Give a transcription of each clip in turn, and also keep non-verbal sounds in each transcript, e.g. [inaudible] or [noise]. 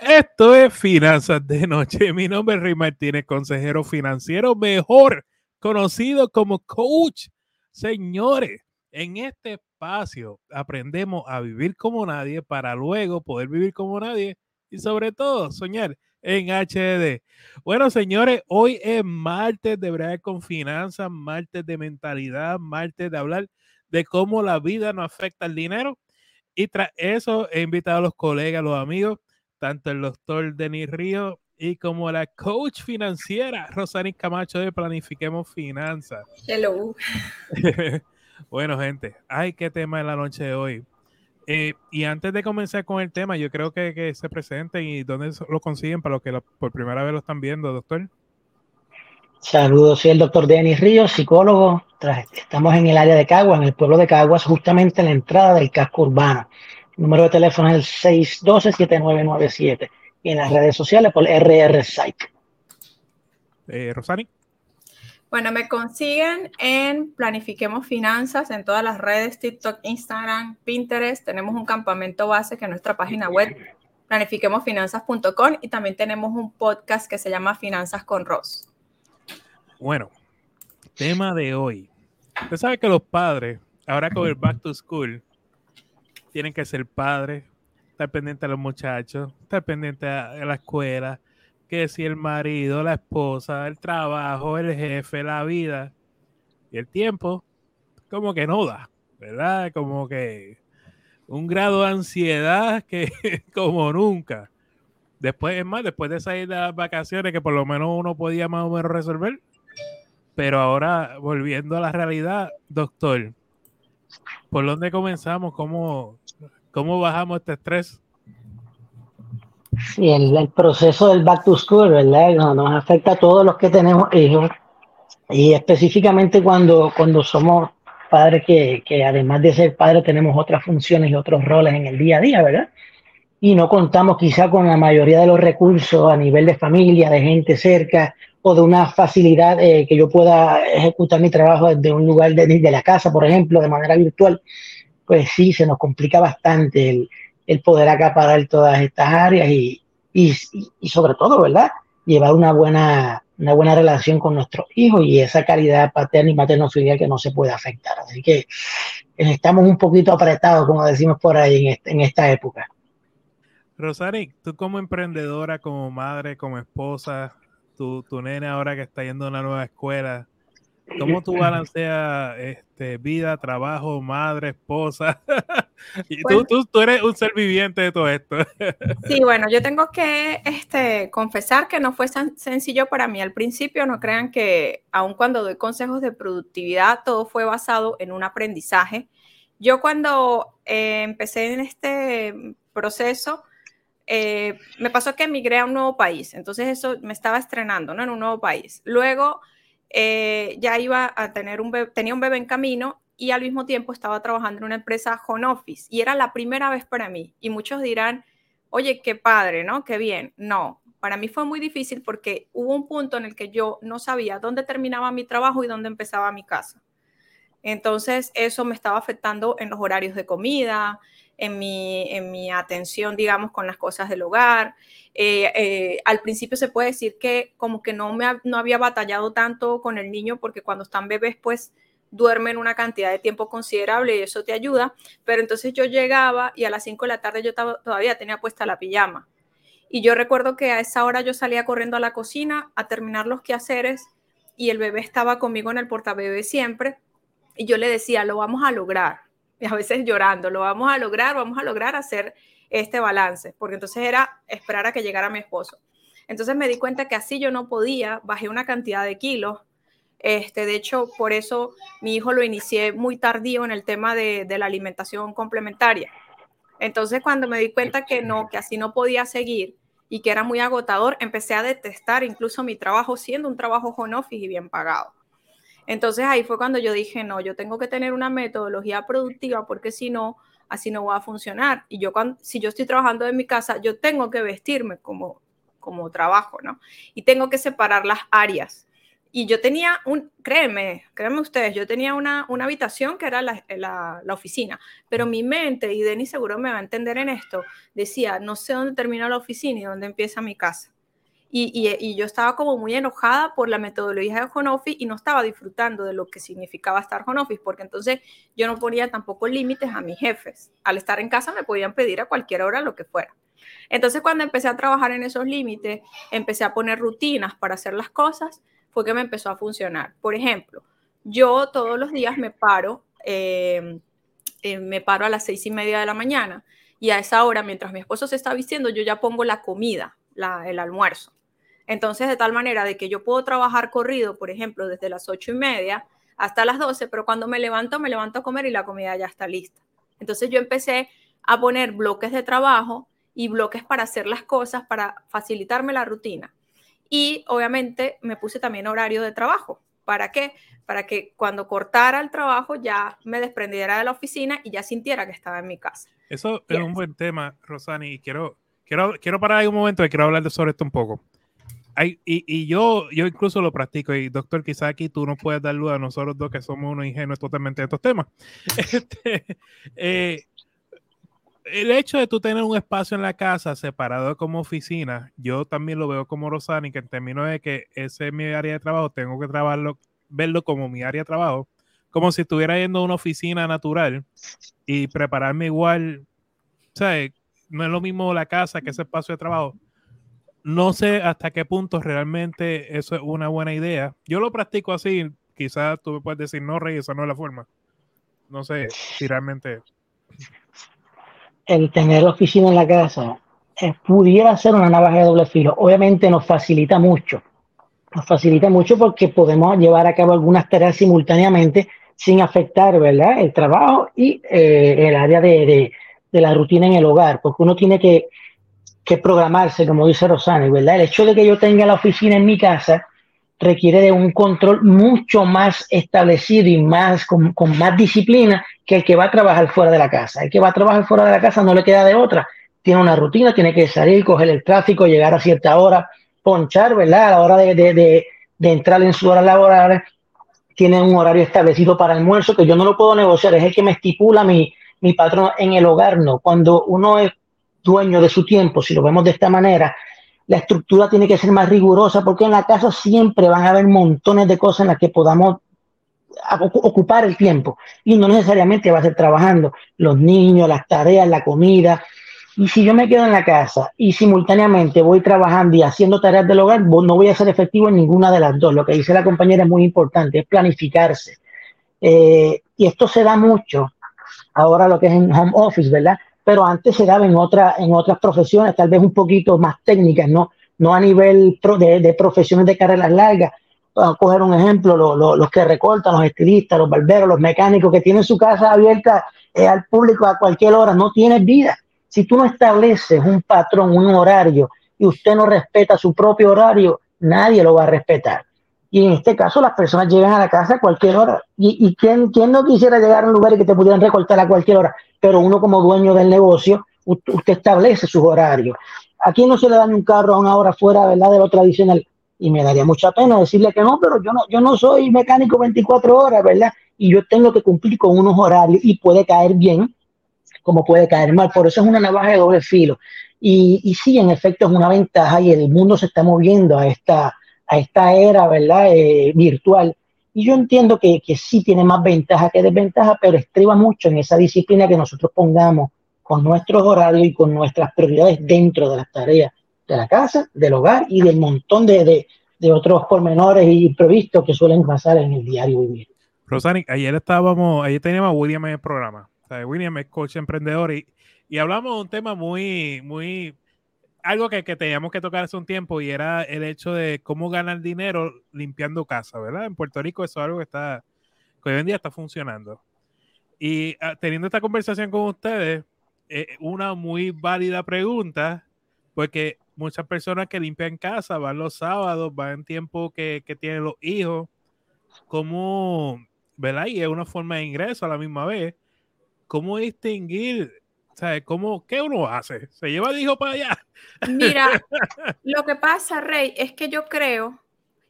Esto es Finanzas de Noche. Mi nombre es Rey Martínez, consejero financiero, mejor conocido como coach. Señores, en este espacio aprendemos a vivir como nadie para luego poder vivir como nadie y sobre todo soñar en HD. Bueno, señores, hoy es martes de verdad con finanzas, martes de mentalidad, martes de hablar de cómo la vida nos afecta al dinero. Y tras eso he invitado a los colegas, los amigos, tanto el doctor Denis Río y como la coach financiera Rosani Camacho de Planifiquemos Finanzas. Hello. [laughs] bueno, gente, ay, qué tema en la noche de hoy. Eh, y antes de comenzar con el tema, yo creo que, que se presenten y dónde lo consiguen para los que por primera vez lo están viendo, doctor. Saludos, soy el doctor Denis Ríos, psicólogo. Estamos en el área de Caguas, en el pueblo de Caguas, justamente en la entrada del casco urbano. El número de teléfono es el 612-7997 y en las redes sociales por RR Site. Eh, Rosani. Bueno, me consiguen en Planifiquemos Finanzas en todas las redes, TikTok, Instagram, Pinterest. Tenemos un campamento base que es nuestra página web, planifiquemosfinanzas.com y también tenemos un podcast que se llama Finanzas con Ross. Bueno, tema de hoy. Usted sabe que los padres, ahora con el back to school, tienen que ser padres, estar pendientes a los muchachos, estar pendientes a la escuela, que si el marido, la esposa, el trabajo, el jefe, la vida y el tiempo, como que no da, ¿verdad? Como que un grado de ansiedad [laughs] que como nunca. Después, es más, después de salir de las vacaciones, que por lo menos uno podía más o menos resolver, pero ahora, volviendo a la realidad, doctor, ¿por dónde comenzamos? ¿Cómo, cómo bajamos este estrés? Sí, el, proceso del back to school, ¿verdad? Nos, afecta a todos los que tenemos hijos y específicamente cuando, cuando somos padres que, que además de ser padres tenemos otras funciones y otros roles en el día a día, ¿verdad? Y no contamos quizá con la mayoría de los recursos a nivel de familia, de gente cerca o de una facilidad eh, que yo pueda ejecutar mi trabajo desde un lugar de, la casa, por ejemplo, de manera virtual, pues sí, se nos complica bastante el, poder acaparar todas estas áreas y, y, sobre todo, ¿verdad? Llevar una buena, una buena relación con nuestros hijos y esa calidad paterna y materno-filial que no se puede afectar. Así que eh, estamos un poquito apretados, como decimos por ahí, en, en esta época. Rosari, tú como emprendedora, como madre, como esposa, tu, tu nene ahora que está yendo a una nueva escuela, [laughs] ¿cómo tú balanceas este, vida, trabajo, madre, esposa? [laughs] y tú, tú, tú, eres un ser viviente de todo esto. [laughs] sí, bueno, yo tengo que este, confesar que no fue tan sencillo para mí al principio. No crean que, aun cuando doy consejos de productividad, todo fue basado en un aprendizaje. Yo cuando eh, empecé en este proceso, eh, me pasó que emigré a un nuevo país, entonces eso me estaba estrenando, ¿no? En un nuevo país. Luego eh, ya iba a tener un bebé, tenía un bebé en camino y al mismo tiempo estaba trabajando en una empresa home office y era la primera vez para mí. Y muchos dirán, oye, qué padre, ¿no? Qué bien. No, para mí fue muy difícil porque hubo un punto en el que yo no sabía dónde terminaba mi trabajo y dónde empezaba mi casa. Entonces eso me estaba afectando en los horarios de comida, en mi, en mi atención, digamos, con las cosas del hogar. Eh, eh, al principio se puede decir que como que no, me, no había batallado tanto con el niño porque cuando están bebés, pues duermen una cantidad de tiempo considerable y eso te ayuda. Pero entonces yo llegaba y a las 5 de la tarde yo todavía tenía puesta la pijama. Y yo recuerdo que a esa hora yo salía corriendo a la cocina a terminar los quehaceres y el bebé estaba conmigo en el portabebé siempre. Y yo le decía, lo vamos a lograr y a veces llorando, lo vamos a lograr, vamos a lograr hacer este balance, porque entonces era esperar a que llegara mi esposo. Entonces me di cuenta que así yo no podía, bajé una cantidad de kilos. Este, de hecho, por eso mi hijo lo inicié muy tardío en el tema de, la alimentación complementaria. Entonces, cuando me di cuenta que no, que así no podía seguir y que era muy agotador, empecé a detestar incluso mi trabajo siendo un trabajo home office y bien pagado. Entonces ahí fue cuando yo dije, no, yo tengo que tener una metodología productiva porque si no, así no va a funcionar. Y yo cuando, si yo estoy trabajando en mi casa, yo tengo que vestirme como, como trabajo, ¿no? Y tengo que separar las áreas. y yo tenía un, créeme, créeme ustedes, yo tenía una, una habitación que era la, la, la, oficina, pero mi mente, y Denis seguro me va a entender en esto, decía, no sé dónde termina la oficina y dónde empieza mi casa. Y, y, y, yo estaba como muy enojada por la metodología de home office y no estaba disfrutando de lo que significaba estar home office, porque entonces yo no ponía tampoco límites a mis jefes. Al estar en casa me podían pedir a cualquier hora lo que fuera. Entonces cuando empecé a trabajar en esos límites, empecé a poner rutinas para hacer las cosas, fue que me empezó a funcionar. Por ejemplo, yo todos los días me paro, eh, eh, me paro a las seis y media de la mañana y a esa hora, mientras mi esposo se está vistiendo, yo ya pongo la comida, la, el almuerzo. Entonces, de tal manera de que yo puedo trabajar corrido, por ejemplo, desde las ocho y media hasta las doce, pero cuando me levanto, me levanto a comer y la comida ya está lista. Entonces yo empecé a poner bloques de trabajo y bloques para hacer las cosas, para facilitarme la rutina. Y obviamente me puse también horario de trabajo. ¿Para qué? Para que cuando cortara el trabajo ya me desprendiera de la oficina y ya sintiera que estaba en mi casa. Eso es un buen tema, Rosani, y quiero, quiero, quiero parar ahí un momento y quiero hablar de sobre esto un poco. Hay, y, y, yo, yo incluso lo practico, y doctor, quizá aquí tú nos puedes dar luz a nosotros dos que somos unos ingenuos totalmente de estos temas. [laughs] Este, eh, el hecho de tú tener un espacio en la casa separado como oficina, yo también lo veo como Rosani, que en términos de que ese es mi área de trabajo, tengo que trabajarlo, verlo como mi área de trabajo, como si estuviera yendo a una oficina natural y prepararme igual, ¿sabes? No es lo mismo la casa que ese espacio de trabajo. No sé hasta qué punto realmente eso es una buena idea. Yo lo practico así, quizás tú me puedes decir, no, Rey, esa no es la forma. No sé si realmente el tener oficina en la casa eh, pudiera ser una navaja de doble filo. Obviamente nos facilita mucho. Nos facilita mucho porque podemos llevar a cabo algunas tareas simultáneamente sin afectar, ¿verdad? El trabajo y eh, el área de, de, de, la rutina en el hogar, porque uno tiene que, que programarse, como dice Rosana, ¿verdad? El hecho de que yo tenga la oficina en mi casa requiere de un control mucho más establecido y más con, con, más disciplina que el que va a trabajar fuera de la casa. El que va a trabajar fuera de la casa no le queda de otra. Tiene una rutina, tiene que salir, coger el tráfico, llegar a cierta hora, ponchar, ¿verdad? A la hora de, de, de, de entrar en su hora laboral, tiene un horario establecido para almuerzo que yo no lo puedo negociar, es el que me estipula mi, mi patrón en el hogar, no. Cuando uno es dueño de su tiempo, si lo vemos de esta manera, la estructura tiene que ser más rigurosa porque en la casa siempre van a haber montones de cosas en las que podamos ocupar el tiempo y no necesariamente va a ser trabajando los niños, las tareas, la comida. Y si yo me quedo en la casa y simultáneamente voy trabajando y haciendo tareas del hogar, no voy a ser efectivo en ninguna de las dos. Lo que dice la compañera es muy importante, es planificarse. Eh, y esto se da mucho ahora lo que es en home office, ¿verdad? pero antes se daba en, otra, en otras profesiones, tal vez un poquito más técnicas, no, no a nivel pro de, profesiones de carreras largas. A coger un ejemplo, lo, lo, los que recortan, los estilistas, los barberos, los mecánicos que tienen su casa abierta eh, al público a cualquier hora, no tienes vida. Si tú no estableces un patrón, un horario, y usted no respeta su propio horario, nadie lo va a respetar. Y en este caso las personas llegan a la casa a cualquier hora. ¿Y, y quién, quién no quisiera llegar a un lugar y que te pudieran recortar a cualquier hora? pero uno como dueño del negocio, usted establece sus horarios. Aquí no se le da un carro a una hora fuera, ¿verdad? De lo tradicional. Y me daría mucha pena decirle que no, pero yo no, yo no soy mecánico 24 horas, ¿verdad? Y yo tengo que cumplir con unos horarios y puede caer bien, como puede caer mal. Por eso es una navaja de doble filo. Y, y sí, en efecto es una ventaja y el mundo se está moviendo a esta, a esta era, ¿verdad? Eh, virtual y yo entiendo que, que sí tiene más ventaja que desventaja, pero estriba mucho en esa disciplina que nosotros pongamos con nuestros horarios y con nuestras prioridades dentro de las tareas de la casa, del hogar y del montón de, de, de otros pormenores y imprevistos que suelen pasar en el diario vivir. Rosani, ayer estábamos, ayer teníamos a William en el programa. O William es coach emprendedor y, y hablamos de un tema muy, muy algo que, que, teníamos que tocar hace un tiempo y era el hecho de cómo ganar dinero limpiando casa, ¿verdad? En Puerto Rico eso es algo que está, que hoy en día está funcionando. Y uh, teniendo esta conversación con ustedes, eh, una muy válida pregunta, porque muchas personas que limpian casa van los sábados, van en tiempo que, que tienen los hijos, ¿cómo, ¿verdad? Y es una forma de ingreso a la misma vez. ¿Cómo distinguir ¿Sabes? ¿Cómo, ¿Qué uno hace? ¿Se lleva el hijo para allá? Mira, [laughs] lo que pasa, Rey, es que yo creo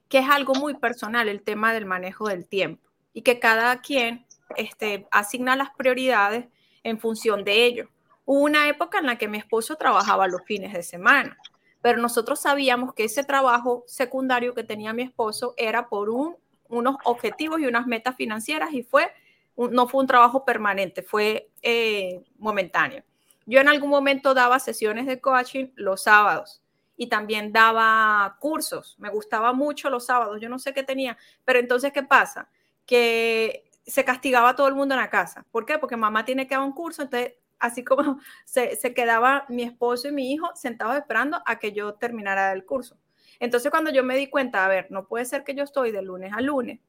que es algo muy personal el tema del manejo del tiempo y que cada quien este, asigna las prioridades en función de ello. Hubo una época en la que mi esposo trabajaba los fines de semana, pero nosotros sabíamos que ese trabajo secundario que tenía mi esposo era por un, unos objetivos y unas metas financieras y fue, no fue un trabajo permanente, fue eh, momentáneo. Yo en algún momento daba sesiones de coaching los sábados y también daba cursos. Me gustaba mucho los sábados, yo no sé qué tenía, pero entonces, ¿qué pasa? Que se castigaba a todo el mundo en la casa. ¿Por qué? Porque mamá tiene que dar un curso, entonces así como [laughs] se, se, quedaba mi esposo y mi hijo sentados esperando a que yo terminara el curso. Entonces cuando yo me di cuenta, a ver, no puede ser que yo estoy de lunes a lunes,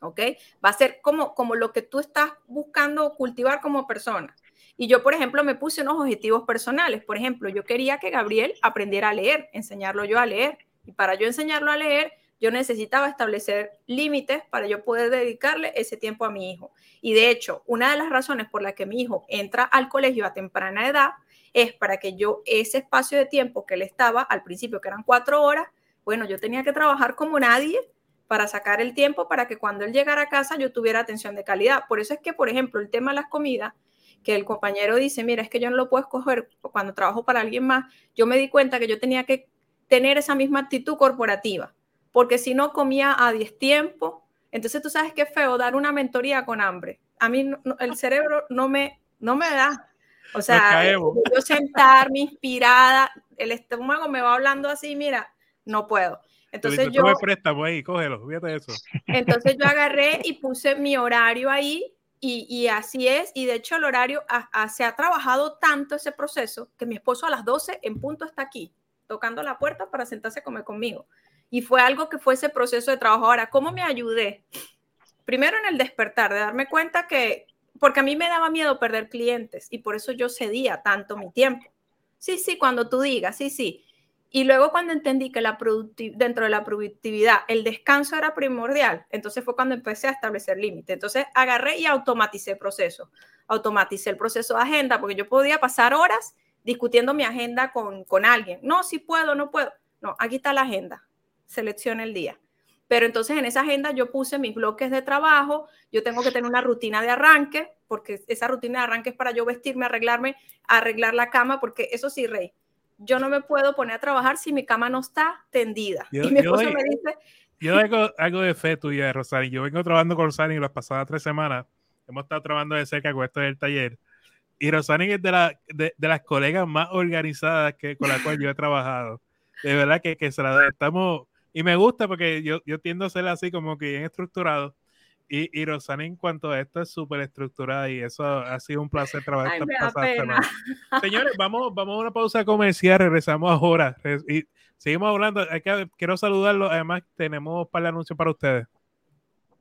¿ok? Va a ser como, como lo que tú estás buscando cultivar como persona. Y yo, por ejemplo, me puse unos objetivos personales. Por ejemplo, yo quería que Gabriel aprendiera a leer, enseñarlo yo a leer. Y para yo enseñarlo a leer, yo necesitaba establecer límites para yo poder dedicarle ese tiempo a mi hijo. Y de hecho, una de las razones por la que mi hijo entra al colegio a temprana edad es para que yo ese espacio de tiempo que él estaba al principio, que eran cuatro horas, bueno, yo tenía que trabajar como nadie para sacar el tiempo para que cuando él llegara a casa yo tuviera atención de calidad. Por eso es que, por ejemplo, el tema de las comidas, que el compañero dice, mira, es que yo no lo puedo escoger cuando trabajo para alguien más, yo me di cuenta que yo tenía que tener esa misma actitud corporativa porque si no comía a 10 tiempos. Entonces tú sabes qué feo dar una mentoría con hambre. A mí el cerebro no me, no me da. O sea, yo sentarme inspirada, el estómago me va hablando así, mira, no puedo. Entonces yo... préstamo ahí, cógelo, fíjate eso. [laughs] Entonces yo agarré y puse mi horario ahí y, y, así es, y de hecho el horario se ha trabajado tanto ese proceso que mi esposo a las 12 en punto está aquí, tocando la puerta para sentarse a comer conmigo. Y fue algo que fue ese proceso de trabajo. Ahora, ¿cómo me ayudé? Primero en el despertar, de darme cuenta que, porque a mí me daba miedo perder clientes y por eso yo cedía tanto mi tiempo. Sí, sí, cuando tú digas, sí, sí. Y luego cuando entendí que la dentro de la productividad el descanso era primordial, entonces fue cuando empecé a establecer límites. Entonces agarré y automaticé el proceso. Automaticé el proceso de agenda porque yo podía pasar horas discutiendo mi agenda con, con alguien. No, si puedo, no puedo. No, aquí está la agenda seleccione el día. Pero entonces en esa agenda yo puse mis bloques de trabajo, yo tengo que tener una rutina de arranque, porque esa rutina de arranque es para yo vestirme, arreglarme, arreglar la cama, porque eso sí, Rey, yo no me puedo poner a trabajar si mi cama no está tendida. y mi esposo me dice... Yo tengo algo de fe tuya, Rosani. Yo vengo trabajando con Rosani las pasadas tres semanas. Hemos estado trabajando de cerca con esto del taller. Y Rosani es de, la, de, de, las colegas más organizadas que, con las cuales yo he [laughs] trabajado. De verdad que, que se la estamos y me gusta porque yo, yo tiendo a ser así como que bien estructurado. Y, y Rosana en cuanto a esto es súper estructurada y eso ha sido un placer trabajar esta pasada Señores, vamos, vamos a una pausa comercial, regresamos ahora y seguimos hablando. Hay que, quiero saludarlo, además tenemos para el anuncio para ustedes.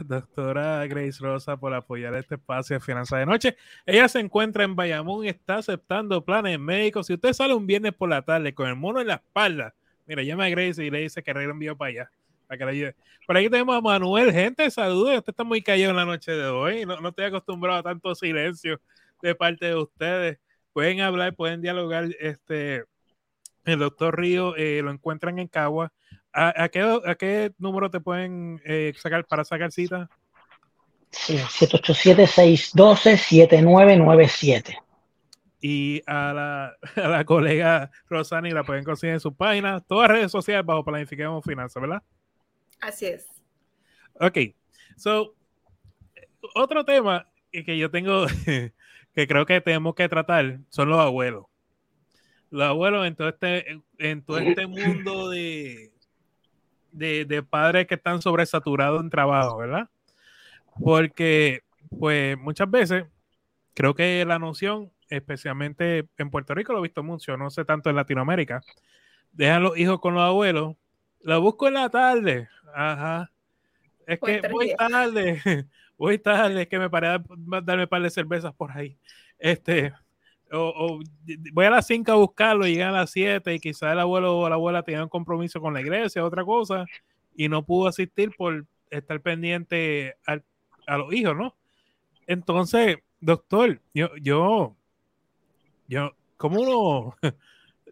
doctora Grace Rosa, por apoyar este espacio de Finanzas de Noche. Ella se encuentra en Bayamón está aceptando planes médicos. Si usted sale un viernes por la tarde con el mono en la espalda, mira, llama a Grace y le dice que regrese envío para allá. Para que le ayude. Por aquí tenemos a Manuel. Gente, saludos. Usted está muy callado en la noche de hoy. No, no estoy acostumbrado a tanto silencio de parte de ustedes. Pueden hablar, pueden dialogar. Este, el doctor Río eh, lo encuentran en Cagua ¿A, qué, número te pueden eh, sacar para sacar cita? Sí, 787-612-7997. Y a la, [laughs] a la, colega Rosani la pueden conseguir en su página, todas las redes sociales bajo Planifiquemos Finanzas, ¿verdad? Así es. Ok, so, otro tema que yo tengo, [laughs] que creo que tenemos que tratar, son los abuelos. Los abuelos en todo este, en todo este mundo de, de, padres que están sobresaturados en trabajo, ¿verdad? Porque, pues, muchas veces creo que la noción, especialmente en Puerto Rico, lo he visto mucho, no sé tanto en Latinoamérica, dejan los hijos con los abuelos, lo busco en la tarde, ajá. Es que voy tarde, [laughs] voy tarde, es que me paré a darme un par de cervezas por ahí. Este, o, voy a las 5 a buscarlo, llegan a las 7 y quizás el abuelo o la abuela tenían un compromiso con la iglesia, otra cosa, y no pudo asistir por estar pendiente a los hijos, ¿no? Entonces, doctor, yo, yo, yo, como uno, [laughs] o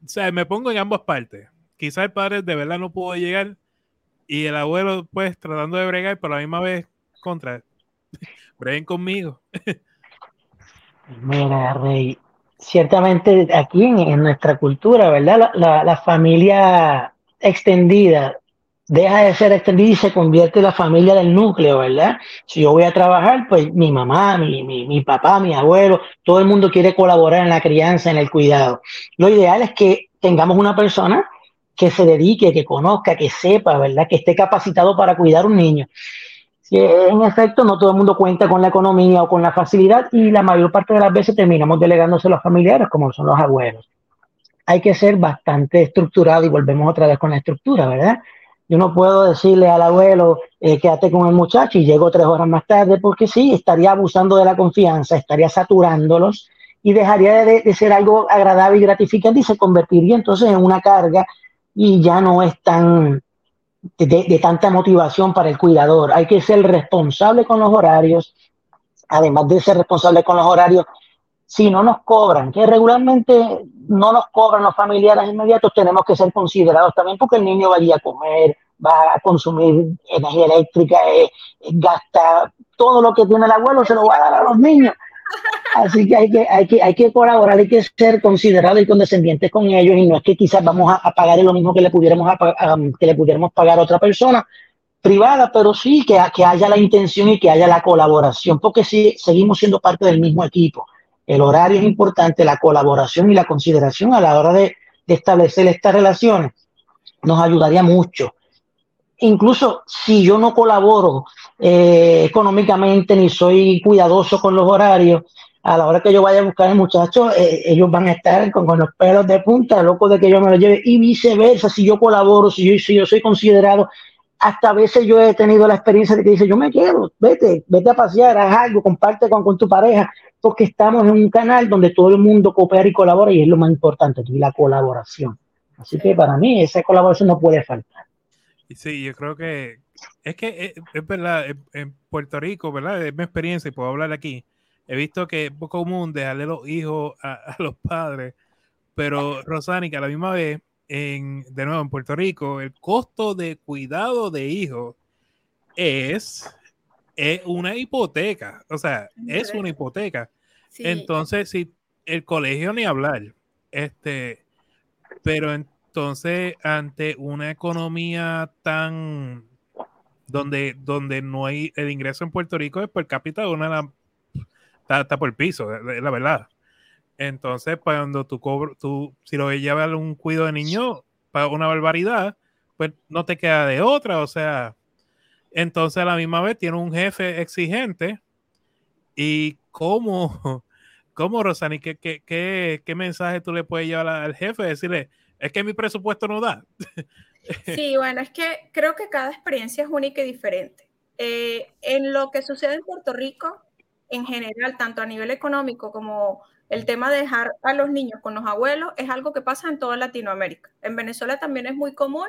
sea, me pongo en ambas partes. Quizás el padre de verdad no pudo llegar y el abuelo, pues, tratando de bregar, pero a la misma vez contra. [laughs] Breguen conmigo. [laughs] Mira, Rey, ciertamente aquí en, nuestra cultura, ¿verdad? La, familia extendida deja de ser extendida y se convierte en la familia del núcleo, ¿verdad? Si yo voy a trabajar, pues mi mamá, mi, mi, mi, papá, mi abuelo, todo el mundo quiere colaborar en la crianza, en el cuidado. Lo ideal es que tengamos una persona que se dedique, que conozca, que sepa, ¿verdad? Que esté capacitado para cuidar un niño. En efecto no todo el mundo cuenta con la economía o con la facilidad y la mayor parte de las veces terminamos delegándose a los familiares como son los abuelos. Hay que ser bastante estructurado y volvemos otra vez con la estructura, ¿verdad? Yo no puedo decirle al abuelo, eh, quédate con el muchacho y llego tres horas más tarde, porque sí, estaría abusando de la confianza, estaría saturándolos y dejaría de, de ser algo agradable y gratificante y se convertiría entonces en una carga y ya no es tan de, tanta motivación para el cuidador. Hay que ser responsable con los horarios, además de ser responsable con los horarios, si no nos cobran, que regularmente no nos cobran los familiares inmediatos, tenemos que ser considerados también porque el niño va a ir a comer, va a consumir energía eléctrica, eh, gasta todo lo que tiene el abuelo, se lo va a dar a los niños. Así que hay que, hay que, hay que colaborar, hay que ser considerados y condescendientes con ellos y no es que quizás vamos a, pagar lo mismo que le pudiéramos, que le pudiéramos pagar a otra persona privada, pero sí que, que haya la intención y que haya la colaboración, porque si seguimos siendo parte del mismo equipo. El horario es importante, la colaboración y la consideración a la hora de establecer estas relaciones nos ayudaría mucho. Incluso si yo no colaboro eh, económicamente ni soy cuidadoso con los horarios, a la hora que yo vaya a buscar al muchacho, eh, ellos van a estar con, los pelos de punta, locos de que yo me lo lleve, y viceversa, si yo colaboro, si yo, si yo soy considerado, hasta a veces yo he tenido la experiencia de que dice, yo me quiero, vete, vete a pasear, haz algo, comparte con, con tu pareja, porque estamos en un canal donde todo el mundo coopera y colabora, y es lo más importante, la colaboración. Así que para mí esa colaboración no puede faltar. Sí, yo creo que es que eh, es, verdad, en Puerto Rico, ¿verdad? Es mi experiencia y puedo hablar aquí he visto que es poco común dejarle los hijos a, los padres, pero Rosani, que a la misma vez, en, de nuevo en Puerto Rico, el costo de cuidado de hijos es, es una hipoteca, o sea, es una hipoteca. Entonces, si el colegio ni hablar, este, pero entonces ante una economía tan donde, donde no hay el ingreso en Puerto Rico es per cápita una de las está, por piso, la verdad. Entonces, cuando tú cobro, tú, si lo llevas a un cuido de niño, para una barbaridad, pues no te queda de otra, o sea, entonces a la misma vez tiene un jefe exigente y cómo, [laughs] cómo Rosani, ¿qué, qué, qué, qué mensaje tú le puedes llevar al jefe? Decirle, es que mi presupuesto no da. Sí, bueno, es que creo que cada experiencia es única y diferente. Eh, en lo que sucede en Puerto Rico, en general, tanto a nivel económico como el tema de dejar a los niños con los abuelos, es algo que pasa en toda Latinoamérica. En Venezuela también es muy común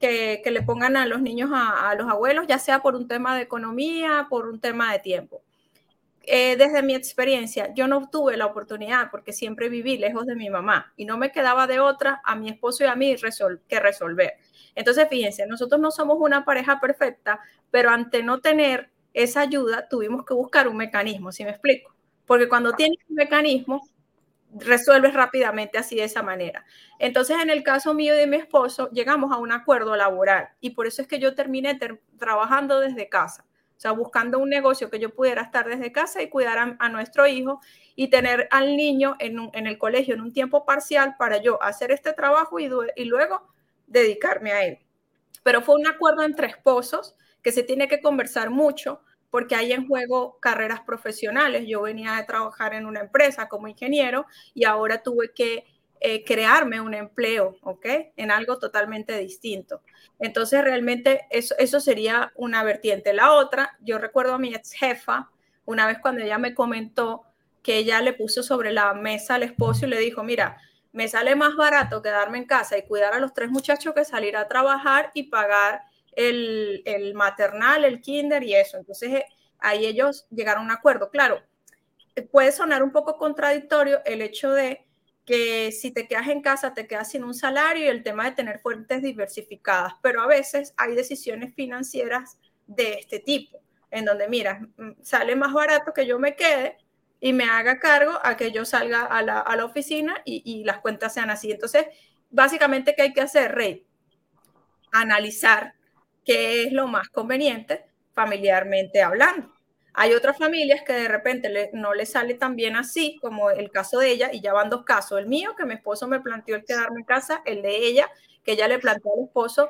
que, le pongan a los niños a, los abuelos, ya sea por un tema de economía, por un tema de tiempo. Eh, desde mi experiencia, yo no tuve la oportunidad porque siempre viví lejos de mi mamá y no me quedaba de otra a mi esposo y a mí que resolver. Entonces, fíjense, nosotros no somos una pareja perfecta, pero ante no tener esa ayuda tuvimos que buscar un mecanismo, ¿sí me explico? Porque cuando tienes un mecanismo, resuelves rápidamente así de esa manera. Entonces, en el caso mío y de mi esposo, llegamos a un acuerdo laboral y por eso es que yo terminé trabajando desde casa, o sea, buscando un negocio que yo pudiera estar desde casa y cuidar a, nuestro hijo y tener al niño en, el colegio en un tiempo parcial para yo hacer este trabajo y, y luego dedicarme a él. Pero fue un acuerdo entre esposos que se tiene que conversar mucho, porque hay en juego carreras profesionales. Yo venía a trabajar en una empresa como ingeniero y ahora tuve que eh, crearme un empleo, ¿ok? En algo totalmente distinto. Entonces, realmente eso, eso sería una vertiente. La otra, yo recuerdo a mi ex jefa, una vez cuando ella me comentó que ella le puso sobre la mesa al esposo y le dijo, mira, me sale más barato quedarme en casa y cuidar a los tres muchachos que salir a trabajar y pagar el, el maternal, el kinder y eso. Entonces, eh, ahí ellos llegaron a un acuerdo. Claro, puede sonar un poco contradictorio el hecho de que si te quedas en casa te quedas sin un salario y el tema de tener fuentes diversificadas, pero a veces hay decisiones financieras de este tipo, en donde, mira, mm, sale más barato que yo me quede y me haga cargo a que yo salga a la, a la oficina y, y, las cuentas sean así. Entonces, básicamente, ¿qué hay que hacer, Rey? Analizar qué es lo más conveniente familiarmente hablando. Hay otras familias que de repente no le sale tan bien así, como el caso de ella, y ya van dos casos. El mío, que mi esposo me planteó el quedarme en casa, el de ella, que ella le planteó al esposo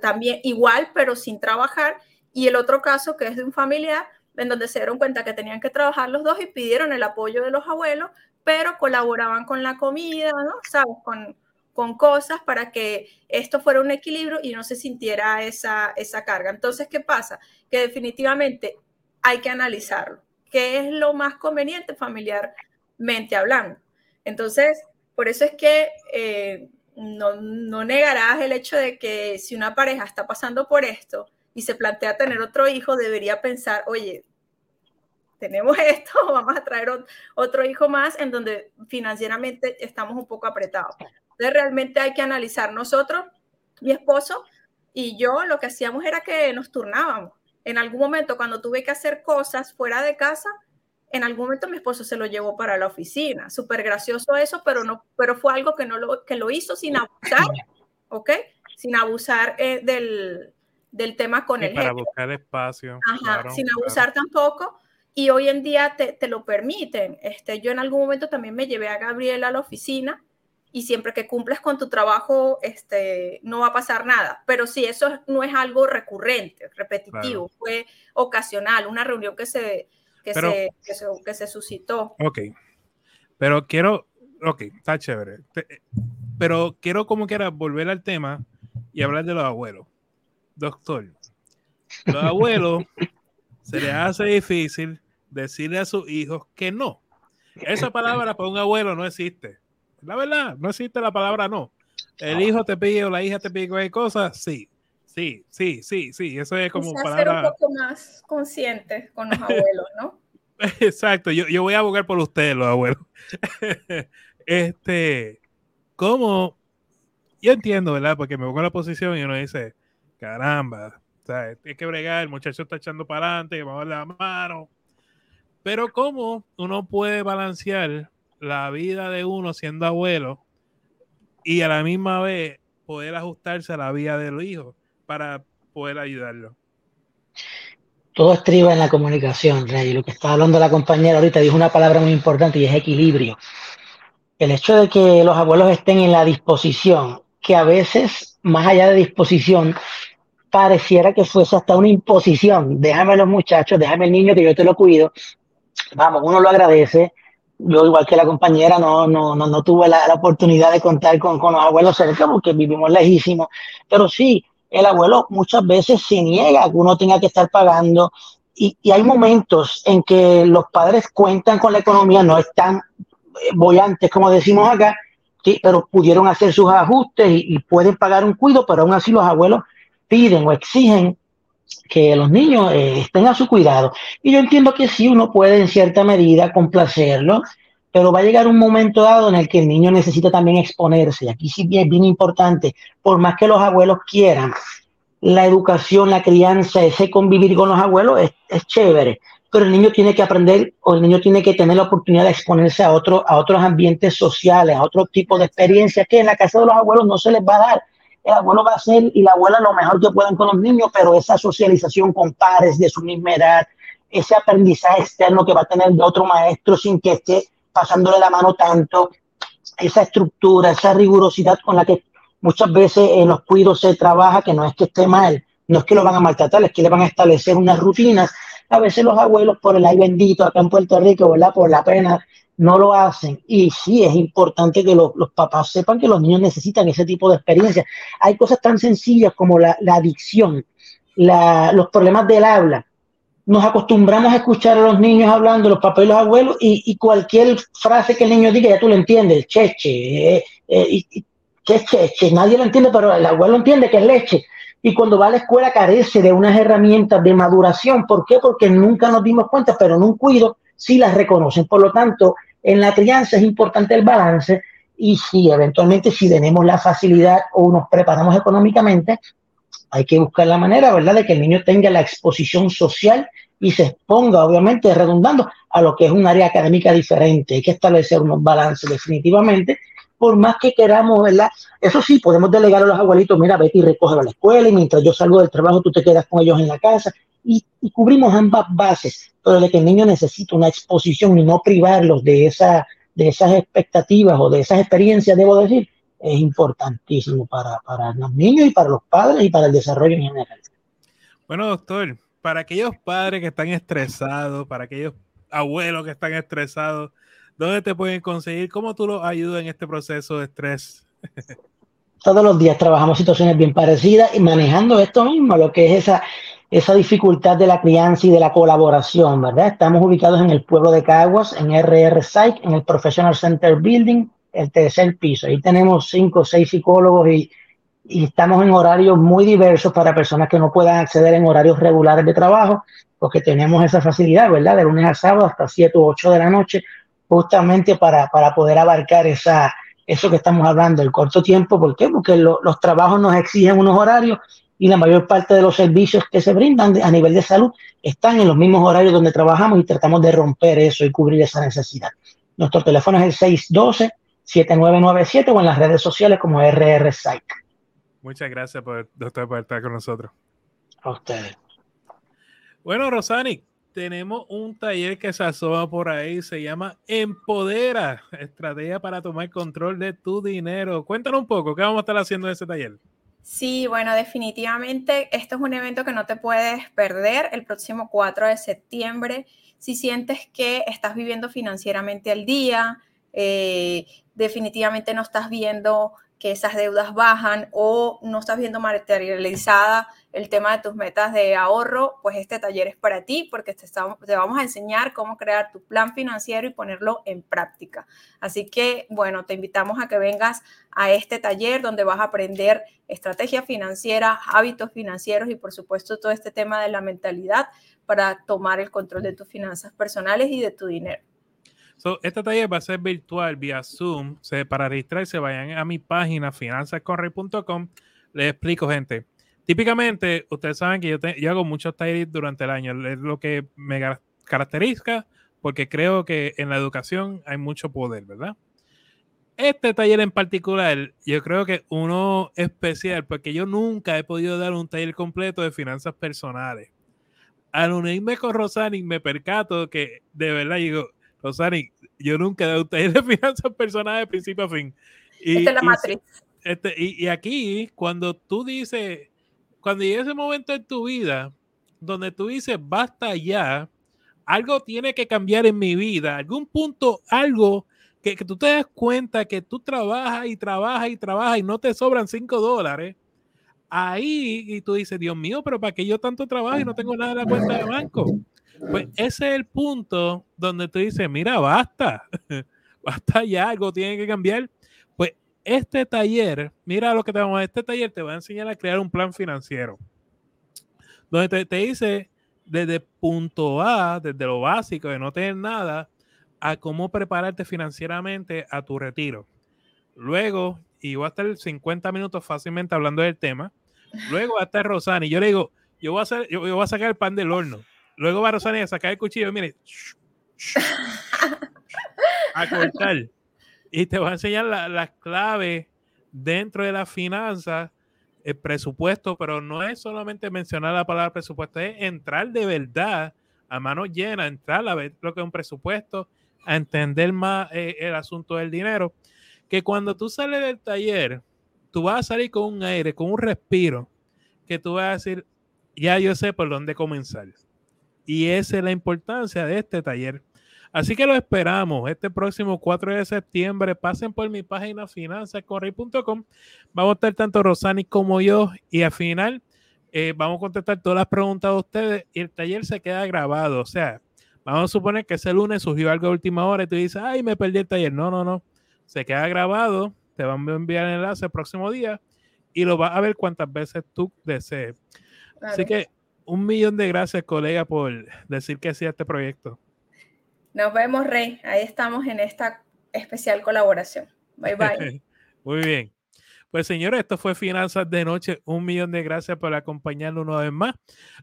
también igual, pero sin trabajar, y el otro caso, que es de un familiar, en donde se dieron cuenta que tenían que trabajar los dos y pidieron el apoyo de los abuelos, pero colaboraban con la comida, ¿no? ¿Sabes? Con, con cosas para que esto fuera un equilibrio y no se sintiera esa, esa carga. Entonces, ¿qué pasa? Que definitivamente hay que analizarlo. ¿Qué es lo más conveniente familiarmente hablando? Entonces, por eso es que eh, no, no negarás el hecho de que si una pareja está pasando por esto y se plantea tener otro hijo, debería pensar, oye, tenemos [laughs] esto, vamos a traer otro hijo más en donde financieramente estamos un poco apretados. Entonces, realmente hay que analizar nosotros, mi esposo y yo, lo que hacíamos era que nos turnábamos en algún momento cuando tuve que hacer cosas fuera de casa, en algún momento mi esposo se lo llevó para la oficina. Súper gracioso eso, pero, no, pero fue algo que, no lo, que lo hizo sin abusar, [laughs] ¿ok? Sin abusar eh, del, del, tema con el Para buscar espacio. Ajá, sin abusar tampoco. Y hoy en día te, te, lo permiten. Este, yo en algún momento también me llevé a Gabriela a la oficina y siempre que cumples con tu trabajo, este, no va a pasar nada. Pero si eso no es algo recurrente, repetitivo, claro. fue ocasional, una reunión que se, que, Pero, se, que, se, que se suscitó. Ok. Pero quiero, ok, está chévere. Pero quiero como quiera volver al tema y hablar de los abuelos. Doctor, los abuelos [laughs] se les hace difícil decirle a sus hijos que no. Esa palabra para un abuelo no existe. La verdad, no existe la palabra no. El hijo te pide o la hija te pide cualquier cosa, sí. Sí, sí, sí, sí. Eso es como Quizás palabra... ser un poco más consciente con los abuelos, ¿no? [laughs] Exacto. Yo, yo voy a abogar por ustedes, los abuelos. [laughs] este, ¿cómo? Yo entiendo, ¿verdad? Porque me pongo en la posición y uno dice, caramba, o sea, hay que bregar, el muchacho está echando para adelante, vamos a darle la mano. Pero ¿cómo uno puede balancear la vida de uno siendo abuelo y a la misma vez poder ajustarse a la vida del hijo para poder ayudarlo. Todo estriba en la comunicación, Rey. Lo que estaba hablando la compañera ahorita dijo una palabra muy importante y es equilibrio. El hecho de que los abuelos estén en la disposición, que a veces, más allá de disposición, pareciera que fuese hasta una imposición. Déjame los muchachos, déjame el niño que yo te lo cuido. Vamos, uno lo agradece, yo igual que la compañera no, no, no, no tuve la, la, oportunidad de contar con, con los abuelos cerca porque vivimos lejísimos, pero sí, el abuelo muchas veces se niega que uno tenga que estar pagando. Y, y, hay momentos en que los padres cuentan con la economía, no están bollantes como decimos acá, sí, pero pudieron hacer sus ajustes y, y pueden pagar un cuido, pero aún así los abuelos piden o exigen que los niños eh, estén a su cuidado. Y yo entiendo que sí, uno puede en cierta medida complacerlo, pero va a llegar un momento dado en el que el niño necesita también exponerse. Y aquí sí es bien importante, por más que los abuelos quieran, la educación, la crianza, ese convivir con los abuelos es, es chévere, pero el niño tiene que aprender o el niño tiene que tener la oportunidad de exponerse a, otro, a otros ambientes sociales, a otro tipo de experiencias que en la casa de los abuelos no se les va a dar el abuelo va a hacer y la abuela lo mejor que puedan con los niños, pero esa socialización con pares de su misma edad, ese aprendizaje externo que va a tener de otro maestro sin que esté pasándole la mano tanto, esa estructura, esa rigurosidad con la que muchas veces en los cuidos se trabaja, que no es que esté mal, no es que lo van a maltratar, es que le van a establecer unas rutinas, a veces los abuelos por el ay bendito acá en Puerto Rico, ¿verdad? Por la pena no lo hacen. Y sí, es importante que los, papás sepan que los niños necesitan ese tipo de experiencia. Hay cosas tan sencillas como la, adicción, los problemas del habla. Nos acostumbramos a escuchar a los niños hablando, los papás y los abuelos, y, cualquier frase que el niño diga, ya tú lo entiendes, cheche, eh, eh, cheche, nadie lo entiende, pero el abuelo entiende que es leche y cuando va a la escuela carece de unas herramientas de maduración. ¿Por qué? Porque nunca nos dimos cuenta, pero en un cuido sí las reconocen. Por lo tanto, en la crianza es importante el balance y si eventualmente si tenemos la facilidad o nos preparamos económicamente, hay que buscar la manera, ¿verdad?, de que el niño tenga la exposición social y se exponga, obviamente, redundando a lo que es un área académica diferente. Hay que establecer unos balances definitivamente por más que queramos, ¿verdad? Eso sí, podemos delegar a los abuelitos, mira, vete y recoge a la escuela y mientras yo salgo del trabajo tú te quedas con ellos en la casa y, cubrimos ambas bases, pero de que el niño necesita una exposición y no privarlos de, esa, de esas expectativas o de esas experiencias, debo decir, es importantísimo para, para los niños y para los padres y para el desarrollo en general. Bueno, doctor, para aquellos padres que están estresados, para aquellos abuelos que están estresados, ¿Dónde te pueden conseguir? ¿Cómo tú los ayudas en este proceso de estrés? [laughs] Todos los días trabajamos situaciones bien parecidas y manejando esto mismo, lo que es esa, esa dificultad de la crianza y de la colaboración, ¿verdad? Estamos ubicados en el pueblo de Caguas, en RR Psych, en el Professional Center Building, el tercer piso. Ahí tenemos cinco o seis psicólogos y, y estamos en horarios muy diversos para personas que no puedan acceder en horarios regulares de trabajo, porque tenemos esa facilidad, ¿verdad? De lunes a sábado hasta 7 u 8 de la noche justamente para, para poder abarcar esa, eso que estamos hablando, el corto tiempo. ¿Por qué? Porque los trabajos nos exigen unos horarios y la mayor parte de los servicios que se brindan a nivel de salud están en los mismos horarios donde trabajamos y tratamos de romper eso y cubrir esa necesidad. Nuestro teléfono es el 612-7997 o en las redes sociales como RR Psych. Muchas gracias, por, doctor, por estar con nosotros. A ustedes. Bueno, Rosani, tenemos un taller que se asoma por ahí, se llama Empodera, estrategia para tomar control de tu dinero. Cuéntanos un poco, ¿qué vamos a estar haciendo en ese taller? Sí, bueno, definitivamente esto es un evento que no te puedes perder el próximo 4 de septiembre. Si sientes que estás viviendo financieramente al día, eh, definitivamente no estás viendo que esas deudas bajan o no estás viendo materializada el tema de tus metas de ahorro, pues este taller es para ti porque te, te, vamos a enseñar cómo crear tu plan financiero y ponerlo en práctica. Así que, bueno, te invitamos a que vengas a este taller donde vas a aprender estrategia financiera, hábitos financieros y, por supuesto, todo este tema de la mentalidad para tomar el control de tus finanzas personales y de tu dinero. So, este taller va a ser virtual vía Zoom. Para registrarse, vayan a mi página finanzascorrey.com. Les explico, gente. Típicamente, ustedes saben que yo, yo hago muchos talleres durante el año. Es lo que me caracteriza porque creo que en la educación hay mucho poder, ¿verdad? Este taller en particular, yo creo que uno especial, porque yo nunca he podido dar un taller completo de finanzas personales. Al unirme con Rosani, me percato que de verdad digo, Rosani, yo nunca he dado un taller de finanzas personales de principio a fin. Y, Esta es la matriz. Este, y, aquí, cuando tú dices, cuando llega ese momento en tu vida donde tú dices, basta ya, algo tiene que cambiar en mi vida, algún punto, algo que, que tú te das cuenta que tú trabajas y trabajas y trabajas y no te sobran cinco dólares, ahí y tú dices, Dios mío, pero ¿para qué yo tanto trabajo y no tengo nada en la cuenta de banco? Pues ese es el punto donde tú dices, mira, basta, [laughs] basta ya, algo tiene que cambiar. Este taller, mira lo que te vamos a este taller te va a enseñar a crear un plan financiero, donde te, dice desde punto A, desde lo básico de no tener nada, a cómo prepararte financieramente a tu retiro. Luego, y voy a estar 50 minutos fácilmente hablando del tema. Luego va a estar Rosani. Yo le digo, yo voy a, hacer, yo voy a sacar el pan del horno. Luego va Rosani a sacar el cuchillo, mire, [laughs] a cortar. Y te va a enseñar las claves dentro de la finanzas, el presupuesto, pero no es solamente mencionar la palabra presupuesto, es entrar de verdad a mano llena, entrar a ver lo que es un presupuesto, a entender más eh, el asunto del dinero, que cuando tú sales del taller, tú vas a salir con un aire, con un respiro, que tú vas a decir, ya yo sé por dónde comenzar Y esa es la importancia de este taller. Así que lo esperamos este próximo 4 de septiembre. Pasen por mi página finanzascorrey.com. Vamos a estar tanto Rosani como yo. Y al final eh, vamos a contestar todas las preguntas de ustedes. Y el taller se queda grabado. O sea, vamos a suponer que ese lunes surgió algo de última hora y tú dices, ay, me perdí el taller. No, no, no. Se queda grabado. Te van a enviar el enlace el próximo día y lo vas a ver cuantas veces tú desees. Así que un millón de gracias, colega, por decir que sí a este proyecto. Nos vemos, Rey. Ahí estamos en esta especial colaboración. Bye, bye. [laughs] Muy bien. Pues señores, esto fue Finanzas de Noche. Un millón de gracias por acompañarnos una vez más.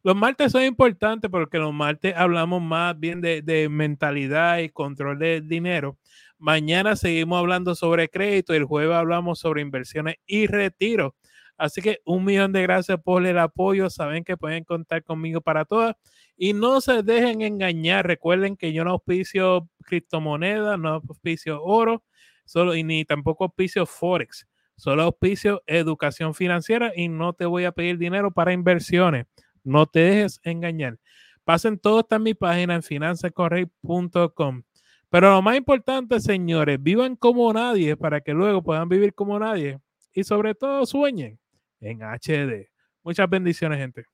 Los martes son importantes porque los martes hablamos más bien de, de mentalidad y control de dinero. Mañana seguimos hablando sobre crédito el jueves hablamos sobre inversiones y retiro. Así que un millón de gracias por el apoyo. Saben que pueden contar conmigo para todas. Y no se dejen engañar. Recuerden que yo no auspicio criptomonedas, no auspicio oro, solo, y ni tampoco auspicio Forex. Solo auspicio educación financiera y no te voy a pedir dinero para inversiones. No te dejes engañar. Pasen todos está mi página en finanzascorrey.com. Pero lo más importante, señores, vivan como nadie para que luego puedan vivir como nadie. Y sobre todo sueñen en HD. Muchas bendiciones, gente.